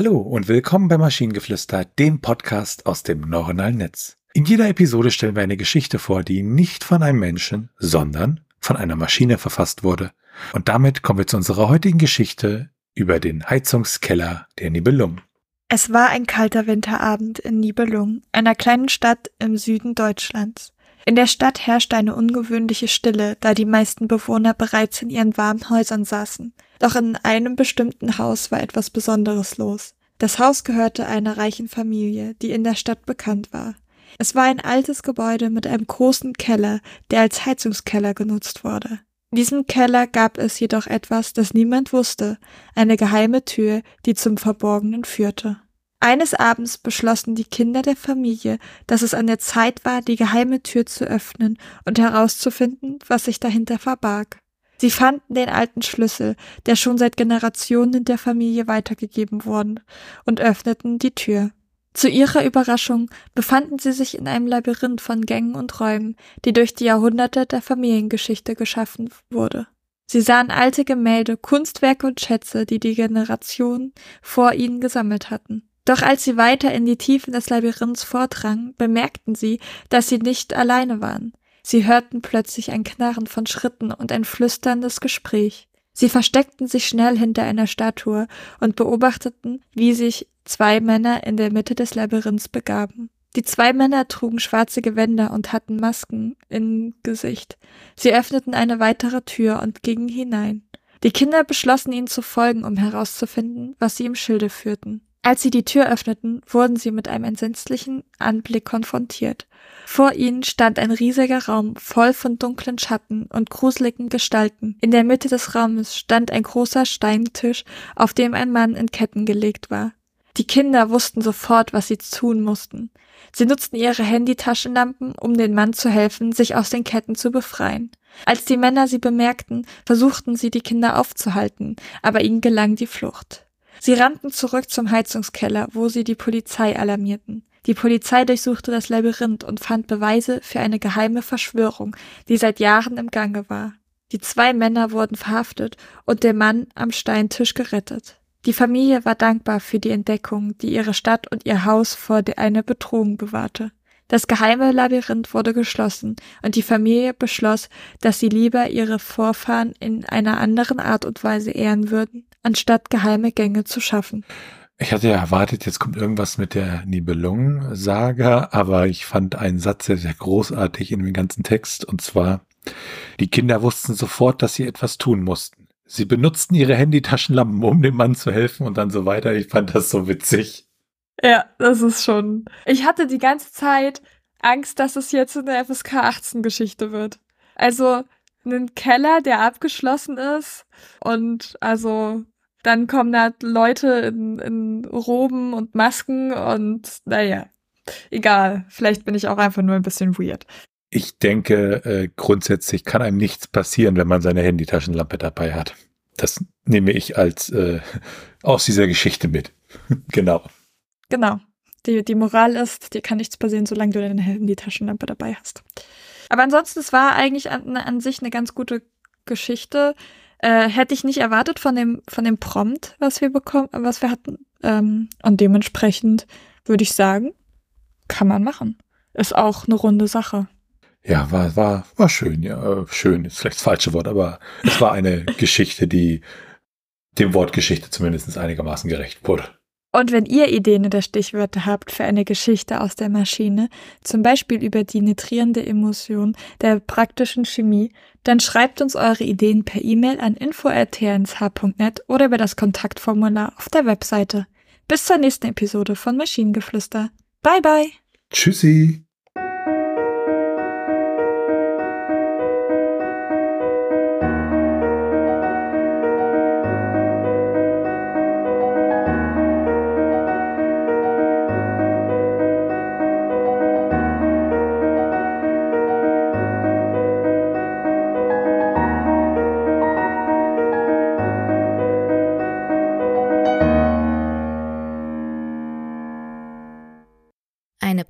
Hallo und willkommen bei Maschinengeflüster, dem Podcast aus dem neuronalen Netz. In jeder Episode stellen wir eine Geschichte vor, die nicht von einem Menschen, sondern von einer Maschine verfasst wurde. Und damit kommen wir zu unserer heutigen Geschichte über den Heizungskeller der Nibelungen. Es war ein kalter Winterabend in Nibelung, einer kleinen Stadt im Süden Deutschlands. In der Stadt herrschte eine ungewöhnliche Stille, da die meisten Bewohner bereits in ihren warmen Häusern saßen. Doch in einem bestimmten Haus war etwas Besonderes los. Das Haus gehörte einer reichen Familie, die in der Stadt bekannt war. Es war ein altes Gebäude mit einem großen Keller, der als Heizungskeller genutzt wurde. In diesem Keller gab es jedoch etwas, das niemand wusste, eine geheime Tür, die zum Verborgenen führte. Eines Abends beschlossen die Kinder der Familie, dass es an der Zeit war, die geheime Tür zu öffnen und herauszufinden, was sich dahinter verbarg. Sie fanden den alten Schlüssel, der schon seit Generationen in der Familie weitergegeben worden, und öffneten die Tür. Zu ihrer Überraschung befanden sie sich in einem Labyrinth von Gängen und Räumen, die durch die Jahrhunderte der Familiengeschichte geschaffen wurde. Sie sahen alte Gemälde, Kunstwerke und Schätze, die die Generationen vor ihnen gesammelt hatten. Doch als sie weiter in die Tiefen des Labyrinths vordrangen, bemerkten sie, dass sie nicht alleine waren. Sie hörten plötzlich ein Knarren von Schritten und ein flüsterndes Gespräch. Sie versteckten sich schnell hinter einer Statue und beobachteten, wie sich zwei Männer in der Mitte des Labyrinths begaben. Die zwei Männer trugen schwarze Gewänder und hatten Masken im Gesicht. Sie öffneten eine weitere Tür und gingen hinein. Die Kinder beschlossen ihnen zu folgen, um herauszufinden, was sie im Schilde führten. Als sie die Tür öffneten, wurden sie mit einem entsetzlichen Anblick konfrontiert. Vor ihnen stand ein riesiger Raum voll von dunklen Schatten und gruseligen Gestalten. In der Mitte des Raumes stand ein großer Steintisch, auf dem ein Mann in Ketten gelegt war. Die Kinder wussten sofort, was sie tun mussten. Sie nutzten ihre Handytaschenlampen, um den Mann zu helfen, sich aus den Ketten zu befreien. Als die Männer sie bemerkten, versuchten sie die Kinder aufzuhalten, aber ihnen gelang die Flucht. Sie rannten zurück zum Heizungskeller, wo sie die Polizei alarmierten. Die Polizei durchsuchte das Labyrinth und fand Beweise für eine geheime Verschwörung, die seit Jahren im Gange war. Die zwei Männer wurden verhaftet und der Mann am Steintisch gerettet. Die Familie war dankbar für die Entdeckung, die ihre Stadt und ihr Haus vor einer Bedrohung bewahrte. Das geheime Labyrinth wurde geschlossen und die Familie beschloss, dass sie lieber ihre Vorfahren in einer anderen Art und Weise ehren würden, anstatt geheime Gänge zu schaffen. Ich hatte ja erwartet, jetzt kommt irgendwas mit der Nibelungen-Saga, aber ich fand einen Satz sehr, sehr großartig in dem ganzen Text, und zwar, die Kinder wussten sofort, dass sie etwas tun mussten. Sie benutzten ihre Handytaschenlampen, um dem Mann zu helfen und dann so weiter. Ich fand das so witzig. Ja, das ist schon. Ich hatte die ganze Zeit Angst, dass es jetzt eine FSK 18 Geschichte wird. Also einen Keller, der abgeschlossen ist und also dann kommen da Leute in, in Roben und Masken und naja, egal. Vielleicht bin ich auch einfach nur ein bisschen weird. Ich denke, äh, grundsätzlich kann einem nichts passieren, wenn man seine Handytaschenlampe dabei hat. Das nehme ich als äh, aus dieser Geschichte mit. genau. Genau. Die, die Moral ist, dir kann nichts passieren, solange du deine Handy-Taschenlampe dabei hast. Aber ansonsten, es war eigentlich an, an sich eine ganz gute Geschichte. Äh, hätte ich nicht erwartet von dem, von dem Prompt, was wir bekommen, was wir hatten. Ähm, und dementsprechend würde ich sagen, kann man machen. Ist auch eine runde Sache. Ja, war, war, war schön, ja. Schön ist vielleicht das falsche Wort, aber es war eine Geschichte, die dem Wort Geschichte zumindest einigermaßen gerecht wurde. Und wenn ihr Ideen oder Stichwörter habt für eine Geschichte aus der Maschine, zum Beispiel über die nitrierende Emulsion der praktischen Chemie, dann schreibt uns eure Ideen per E-Mail an info.tnsh.net oder über das Kontaktformular auf der Webseite. Bis zur nächsten Episode von Maschinengeflüster. Bye bye. Tschüssi.